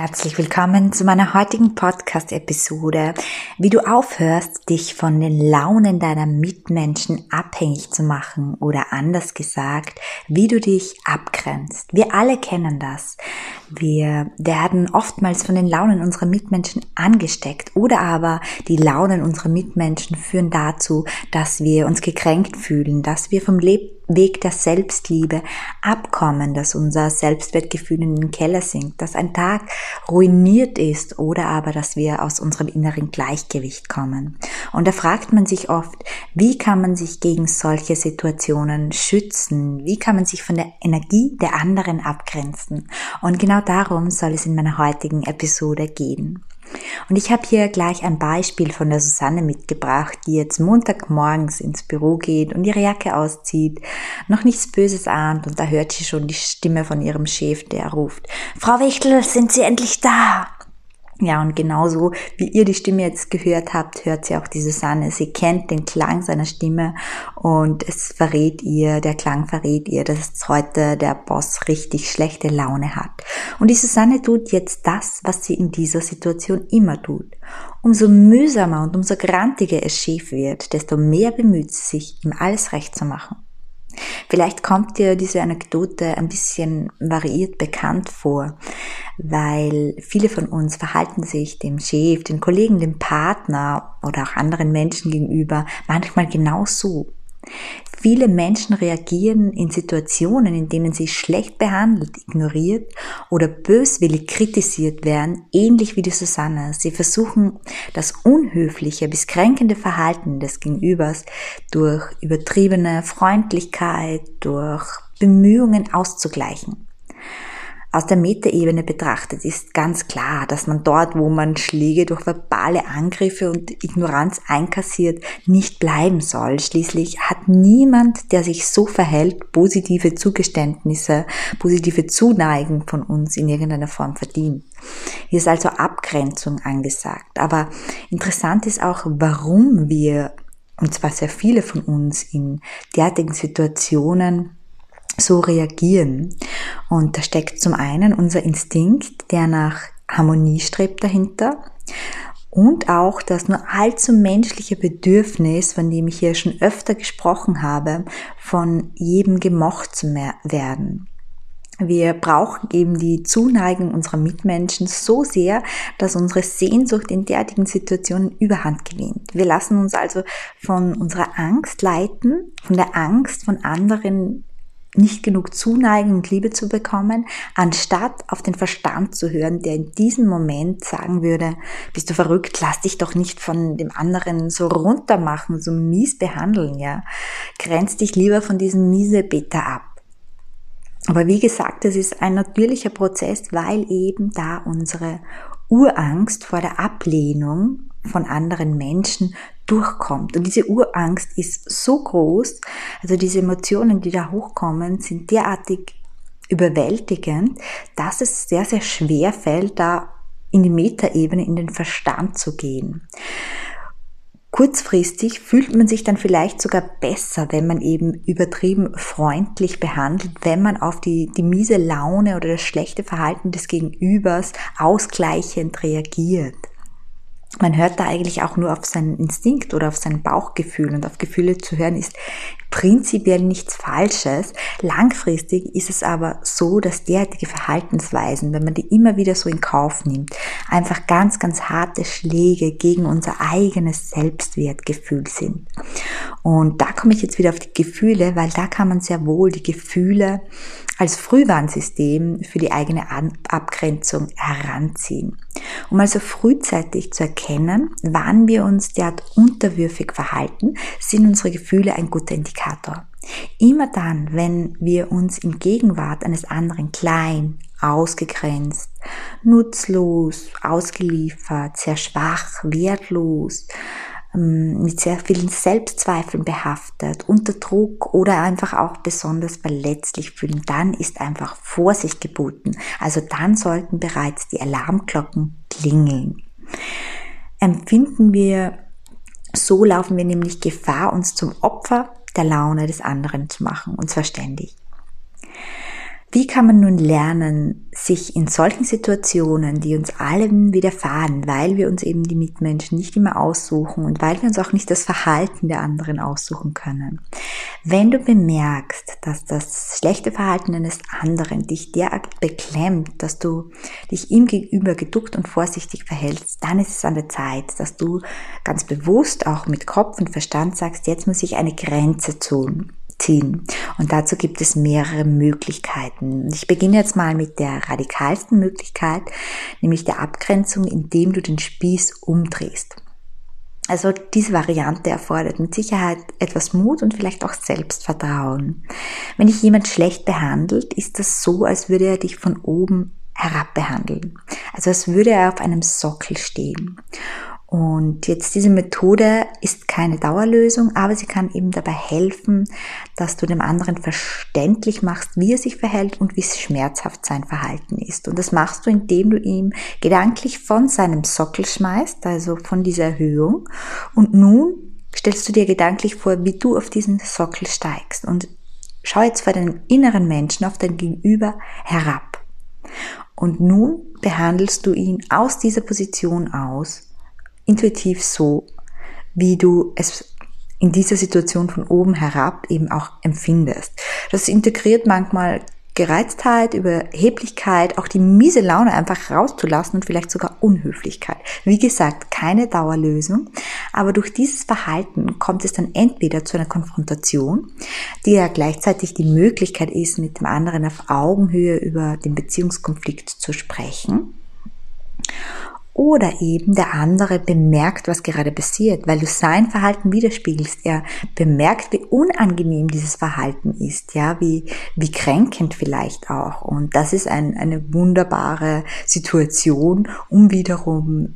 Herzlich willkommen zu meiner heutigen Podcast-Episode, wie du aufhörst, dich von den Launen deiner Mitmenschen abhängig zu machen oder anders gesagt, wie du dich abgrenzt. Wir alle kennen das. Wir werden oftmals von den Launen unserer Mitmenschen angesteckt oder aber die Launen unserer Mitmenschen führen dazu, dass wir uns gekränkt fühlen, dass wir vom Leben Weg der Selbstliebe abkommen, dass unser Selbstwertgefühl in den Keller sinkt, dass ein Tag ruiniert ist oder aber, dass wir aus unserem inneren Gleichgewicht kommen. Und da fragt man sich oft, wie kann man sich gegen solche Situationen schützen? Wie kann man sich von der Energie der anderen abgrenzen? Und genau darum soll es in meiner heutigen Episode gehen. Und ich habe hier gleich ein Beispiel von der Susanne mitgebracht, die jetzt Montagmorgens ins Büro geht und ihre Jacke auszieht, noch nichts Böses ahnt und da hört sie schon die Stimme von ihrem Chef, der ruft, Frau Wichtel, sind Sie endlich da? Ja, und genauso wie ihr die Stimme jetzt gehört habt, hört sie auch die Susanne. Sie kennt den Klang seiner Stimme und es verrät ihr, der Klang verrät ihr, dass heute der Boss richtig schlechte Laune hat. Und die Susanne tut jetzt das, was sie in dieser Situation immer tut. Umso mühsamer und umso grantiger es schief wird, desto mehr bemüht sie sich, ihm alles recht zu machen. Vielleicht kommt dir diese Anekdote ein bisschen variiert bekannt vor, weil viele von uns verhalten sich dem Chef, den Kollegen, dem Partner oder auch anderen Menschen gegenüber manchmal genau so. Viele Menschen reagieren in Situationen, in denen sie schlecht behandelt, ignoriert oder böswillig kritisiert werden, ähnlich wie die Susanne. Sie versuchen, das unhöfliche bis kränkende Verhalten des Gegenübers durch übertriebene Freundlichkeit, durch Bemühungen auszugleichen. Aus der Metaebene betrachtet ist ganz klar, dass man dort, wo man Schläge durch verbale Angriffe und Ignoranz einkassiert, nicht bleiben soll. Schließlich hat niemand, der sich so verhält, positive Zugeständnisse, positive Zuneigung von uns in irgendeiner Form verdient. Hier ist also Abgrenzung angesagt. Aber interessant ist auch, warum wir, und zwar sehr viele von uns in derartigen Situationen, so reagieren. Und da steckt zum einen unser Instinkt, der nach Harmonie strebt dahinter und auch das nur allzu menschliche Bedürfnis, von dem ich hier schon öfter gesprochen habe, von jedem gemocht zu werden. Wir brauchen eben die Zuneigung unserer Mitmenschen so sehr, dass unsere Sehnsucht in derartigen Situationen überhand gewinnt. Wir lassen uns also von unserer Angst leiten, von der Angst von anderen nicht genug Zuneigung und Liebe zu bekommen, anstatt auf den Verstand zu hören, der in diesem Moment sagen würde, bist du verrückt, lass dich doch nicht von dem anderen so runtermachen, so mies behandeln, ja. Grenz dich lieber von diesem Miesebeter ab. Aber wie gesagt, es ist ein natürlicher Prozess, weil eben da unsere Urangst vor der Ablehnung von anderen Menschen durchkommt. Und diese Urangst ist so groß, also diese Emotionen, die da hochkommen, sind derartig überwältigend, dass es sehr, sehr schwer fällt, da in die Metaebene, in den Verstand zu gehen. Kurzfristig fühlt man sich dann vielleicht sogar besser, wenn man eben übertrieben freundlich behandelt, wenn man auf die, die miese Laune oder das schlechte Verhalten des Gegenübers ausgleichend reagiert man hört da eigentlich auch nur auf seinen Instinkt oder auf sein Bauchgefühl und auf Gefühle zu hören ist prinzipiell nichts Falsches. Langfristig ist es aber so, dass derartige Verhaltensweisen, wenn man die immer wieder so in Kauf nimmt, einfach ganz, ganz harte Schläge gegen unser eigenes Selbstwertgefühl sind. Und da komme ich jetzt wieder auf die Gefühle, weil da kann man sehr wohl die Gefühle als Frühwarnsystem für die eigene Abgrenzung heranziehen. Um also frühzeitig zu erkennen, wann wir uns derart unterwürfig verhalten, sind unsere Gefühle ein guter Indikator. Immer dann, wenn wir uns in Gegenwart eines anderen klein, ausgegrenzt, nutzlos, ausgeliefert, sehr schwach, wertlos, mit sehr vielen Selbstzweifeln behaftet, unter Druck oder einfach auch besonders verletzlich fühlen, dann ist einfach Vorsicht geboten. Also dann sollten bereits die Alarmglocken klingeln. Empfinden wir, so laufen wir nämlich Gefahr, uns zum Opfer der Laune des anderen zu machen, und zwar ständig. Wie kann man nun lernen, sich in solchen Situationen, die uns allen widerfahren, weil wir uns eben die Mitmenschen nicht immer aussuchen und weil wir uns auch nicht das Verhalten der anderen aussuchen können. Wenn du bemerkst, dass das schlechte Verhalten eines anderen dich derart beklemmt, dass du dich ihm gegenüber geduckt und vorsichtig verhältst, dann ist es an der Zeit, dass du ganz bewusst auch mit Kopf und Verstand sagst, jetzt muss ich eine Grenze tun ziehen. Und dazu gibt es mehrere Möglichkeiten. Ich beginne jetzt mal mit der radikalsten Möglichkeit, nämlich der Abgrenzung, indem du den Spieß umdrehst. Also diese Variante erfordert mit Sicherheit etwas Mut und vielleicht auch Selbstvertrauen. Wenn dich jemand schlecht behandelt, ist das so, als würde er dich von oben herab behandeln. Also als würde er auf einem Sockel stehen. Und jetzt diese Methode ist keine Dauerlösung, aber sie kann eben dabei helfen, dass du dem anderen verständlich machst, wie er sich verhält und wie schmerzhaft sein Verhalten ist. Und das machst du, indem du ihm gedanklich von seinem Sockel schmeißt, also von dieser Erhöhung. Und nun stellst du dir gedanklich vor, wie du auf diesen Sockel steigst und schau jetzt vor deinem inneren Menschen auf dein Gegenüber herab. Und nun behandelst du ihn aus dieser Position aus intuitiv so, wie du es in dieser Situation von oben herab eben auch empfindest. Das integriert manchmal Gereiztheit, Überheblichkeit, auch die miese Laune einfach rauszulassen und vielleicht sogar Unhöflichkeit. Wie gesagt, keine Dauerlösung, aber durch dieses Verhalten kommt es dann entweder zu einer Konfrontation, die ja gleichzeitig die Möglichkeit ist, mit dem anderen auf Augenhöhe über den Beziehungskonflikt zu sprechen, oder eben der andere bemerkt, was gerade passiert, weil du sein Verhalten widerspiegelst. Er bemerkt, wie unangenehm dieses Verhalten ist, ja, wie, wie kränkend vielleicht auch. Und das ist ein, eine wunderbare Situation, um wiederum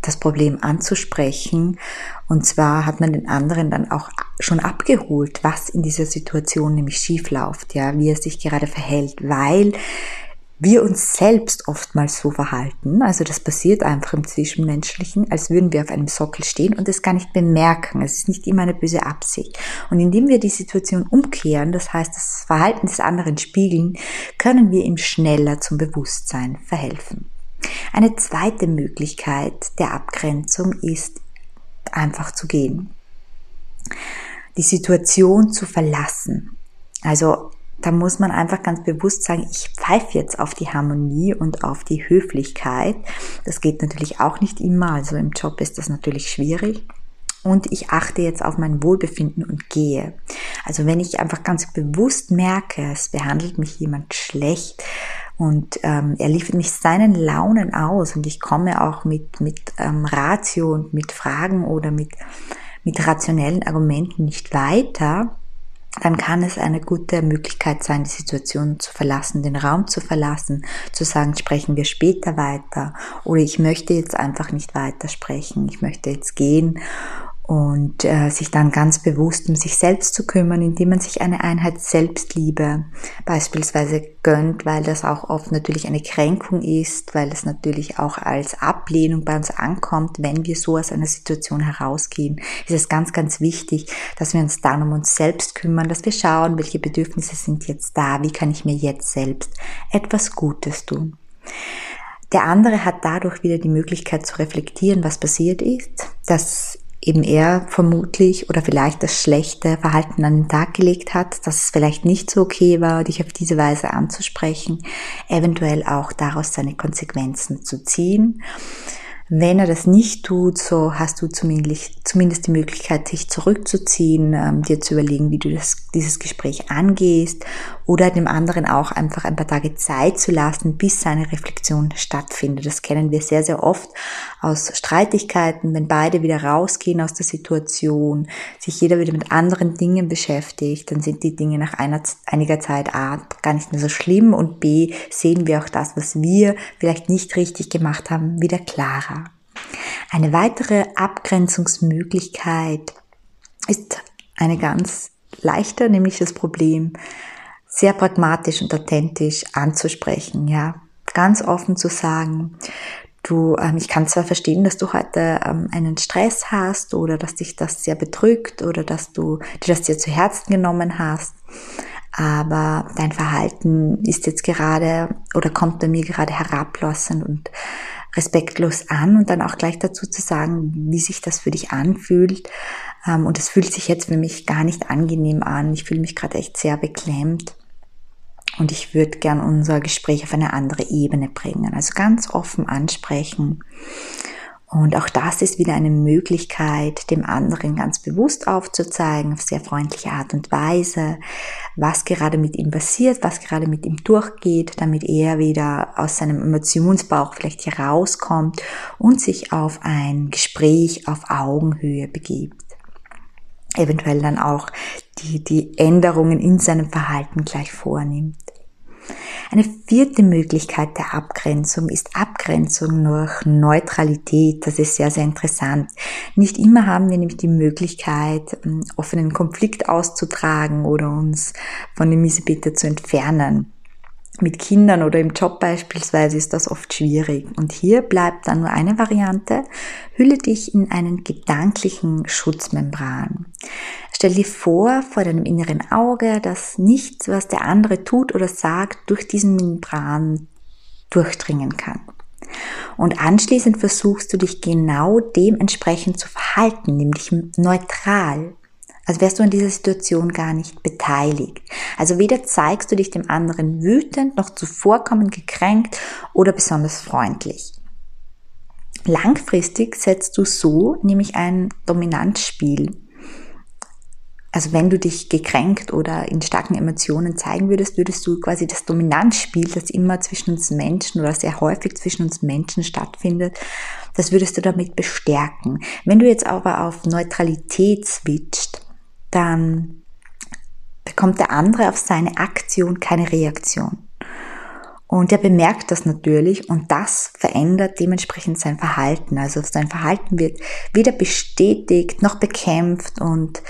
das Problem anzusprechen. Und zwar hat man den anderen dann auch schon abgeholt, was in dieser Situation nämlich schief läuft, ja, wie er sich gerade verhält, weil wir uns selbst oftmals so verhalten. Also das passiert einfach im Zwischenmenschlichen, als würden wir auf einem Sockel stehen und es gar nicht bemerken. Es ist nicht immer eine böse Absicht. Und indem wir die Situation umkehren, das heißt das Verhalten des anderen spiegeln, können wir ihm schneller zum Bewusstsein verhelfen. Eine zweite Möglichkeit der Abgrenzung ist einfach zu gehen. Die Situation zu verlassen. Also da muss man einfach ganz bewusst sagen, ich pfeife jetzt auf die Harmonie und auf die Höflichkeit. Das geht natürlich auch nicht immer, also im Job ist das natürlich schwierig. Und ich achte jetzt auf mein Wohlbefinden und gehe. Also wenn ich einfach ganz bewusst merke, es behandelt mich jemand schlecht und ähm, er liefert mich seinen Launen aus und ich komme auch mit, mit ähm, Ratio und mit Fragen oder mit, mit rationellen Argumenten nicht weiter, dann kann es eine gute Möglichkeit sein, die Situation zu verlassen, den Raum zu verlassen, zu sagen, sprechen wir später weiter oder ich möchte jetzt einfach nicht weiter sprechen, ich möchte jetzt gehen und äh, sich dann ganz bewusst um sich selbst zu kümmern, indem man sich eine Einheit Selbstliebe beispielsweise gönnt, weil das auch oft natürlich eine Kränkung ist, weil es natürlich auch als Ablehnung bei uns ankommt, wenn wir so aus einer Situation herausgehen, ist es ganz, ganz wichtig, dass wir uns dann um uns selbst kümmern, dass wir schauen, welche Bedürfnisse sind jetzt da, wie kann ich mir jetzt selbst etwas Gutes tun. Der andere hat dadurch wieder die Möglichkeit zu reflektieren, was passiert ist, dass eben er vermutlich oder vielleicht das schlechte Verhalten an den Tag gelegt hat, dass es vielleicht nicht so okay war, dich auf diese Weise anzusprechen, eventuell auch daraus seine Konsequenzen zu ziehen. Wenn er das nicht tut, so hast du zumindest, die Möglichkeit, dich zurückzuziehen, ähm, dir zu überlegen, wie du das, dieses Gespräch angehst oder dem anderen auch einfach ein paar Tage Zeit zu lassen, bis seine Reflexion stattfindet. Das kennen wir sehr, sehr oft aus Streitigkeiten, wenn beide wieder rausgehen aus der Situation, sich jeder wieder mit anderen Dingen beschäftigt, dann sind die Dinge nach einer, einiger Zeit A gar nicht mehr so schlimm und B sehen wir auch das, was wir vielleicht nicht richtig gemacht haben, wieder klarer. Eine weitere Abgrenzungsmöglichkeit ist eine ganz leichte, nämlich das Problem sehr pragmatisch und authentisch anzusprechen, ja, ganz offen zu sagen, du, ähm, ich kann zwar verstehen, dass du heute ähm, einen Stress hast oder dass dich das sehr bedrückt oder dass du dir das dir zu Herzen genommen hast, aber dein Verhalten ist jetzt gerade oder kommt bei mir gerade herablassend und respektlos an und dann auch gleich dazu zu sagen, wie sich das für dich anfühlt. Ähm, und es fühlt sich jetzt für mich gar nicht angenehm an. Ich fühle mich gerade echt sehr beklemmt. Und ich würde gern unser Gespräch auf eine andere Ebene bringen. Also ganz offen ansprechen. Und auch das ist wieder eine Möglichkeit, dem anderen ganz bewusst aufzuzeigen, auf sehr freundliche Art und Weise, was gerade mit ihm passiert, was gerade mit ihm durchgeht, damit er wieder aus seinem Emotionsbauch vielleicht hier rauskommt und sich auf ein Gespräch auf Augenhöhe begibt. Eventuell dann auch die, die Änderungen in seinem Verhalten gleich vornimmt. Eine vierte Möglichkeit der Abgrenzung ist Abgrenzung durch Neutralität. Das ist sehr, sehr interessant. Nicht immer haben wir nämlich die Möglichkeit, ähm, offenen Konflikt auszutragen oder uns von dem Miesepeter zu entfernen mit Kindern oder im Job beispielsweise ist das oft schwierig. Und hier bleibt dann nur eine Variante. Hülle dich in einen gedanklichen Schutzmembran. Stell dir vor, vor deinem inneren Auge, dass nichts, was der andere tut oder sagt, durch diesen Membran durchdringen kann. Und anschließend versuchst du dich genau dementsprechend zu verhalten, nämlich neutral, als wärst du in dieser Situation gar nicht beteiligt. Also weder zeigst du dich dem anderen wütend, noch zuvorkommend gekränkt oder besonders freundlich. Langfristig setzt du so nämlich ein Dominanzspiel. Also wenn du dich gekränkt oder in starken Emotionen zeigen würdest, würdest du quasi das Dominanzspiel, das immer zwischen uns Menschen oder sehr häufig zwischen uns Menschen stattfindet, das würdest du damit bestärken. Wenn du jetzt aber auf Neutralität switcht, dann bekommt der andere auf seine Aktion keine Reaktion. Und er bemerkt das natürlich und das verändert dementsprechend sein Verhalten. Also sein Verhalten wird weder bestätigt noch bekämpft und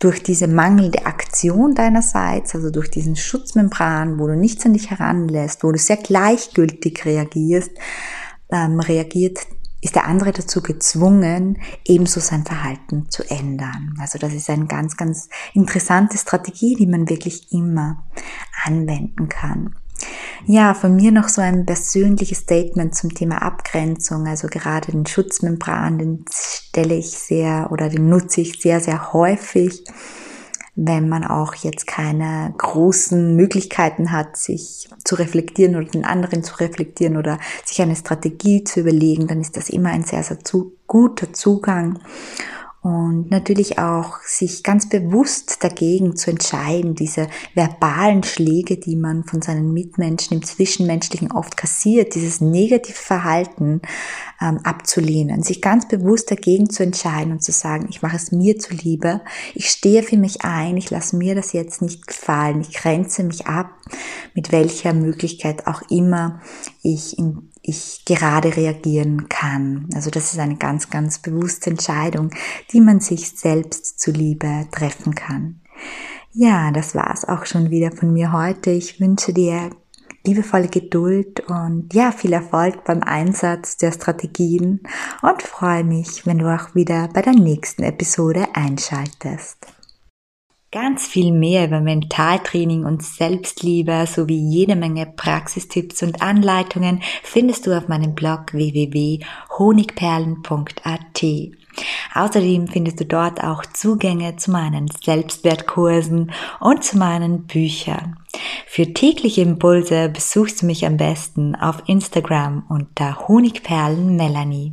durch diese mangelnde Aktion deinerseits, also durch diesen Schutzmembran, wo du nichts an dich heranlässt, wo du sehr gleichgültig reagierst, ähm, reagiert ist der andere dazu gezwungen, ebenso sein Verhalten zu ändern. Also das ist eine ganz, ganz interessante Strategie, die man wirklich immer anwenden kann. Ja, von mir noch so ein persönliches Statement zum Thema Abgrenzung. Also gerade den Schutzmembran, den stelle ich sehr oder den nutze ich sehr, sehr häufig wenn man auch jetzt keine großen Möglichkeiten hat, sich zu reflektieren oder den anderen zu reflektieren oder sich eine Strategie zu überlegen, dann ist das immer ein sehr, sehr zu, guter Zugang und natürlich auch sich ganz bewusst dagegen zu entscheiden, diese verbalen Schläge, die man von seinen Mitmenschen im Zwischenmenschlichen oft kassiert, dieses negative Verhalten ähm, abzulehnen, sich ganz bewusst dagegen zu entscheiden und zu sagen, ich mache es mir zuliebe, ich stehe für mich ein, ich lasse mir das jetzt nicht gefallen, ich grenze mich ab, mit welcher Möglichkeit auch immer ich in ich gerade reagieren kann. Also das ist eine ganz, ganz bewusste Entscheidung, die man sich selbst zuliebe treffen kann. Ja, das war's auch schon wieder von mir heute. Ich wünsche dir liebevolle Geduld und ja, viel Erfolg beim Einsatz der Strategien und freue mich, wenn du auch wieder bei der nächsten Episode einschaltest. Ganz viel mehr über Mentaltraining und Selbstliebe sowie jede Menge Praxistipps und Anleitungen findest du auf meinem Blog www.honigperlen.at. Außerdem findest du dort auch Zugänge zu meinen Selbstwertkursen und zu meinen Büchern. Für tägliche Impulse besuchst du mich am besten auf Instagram unter Honigperlen Melanie.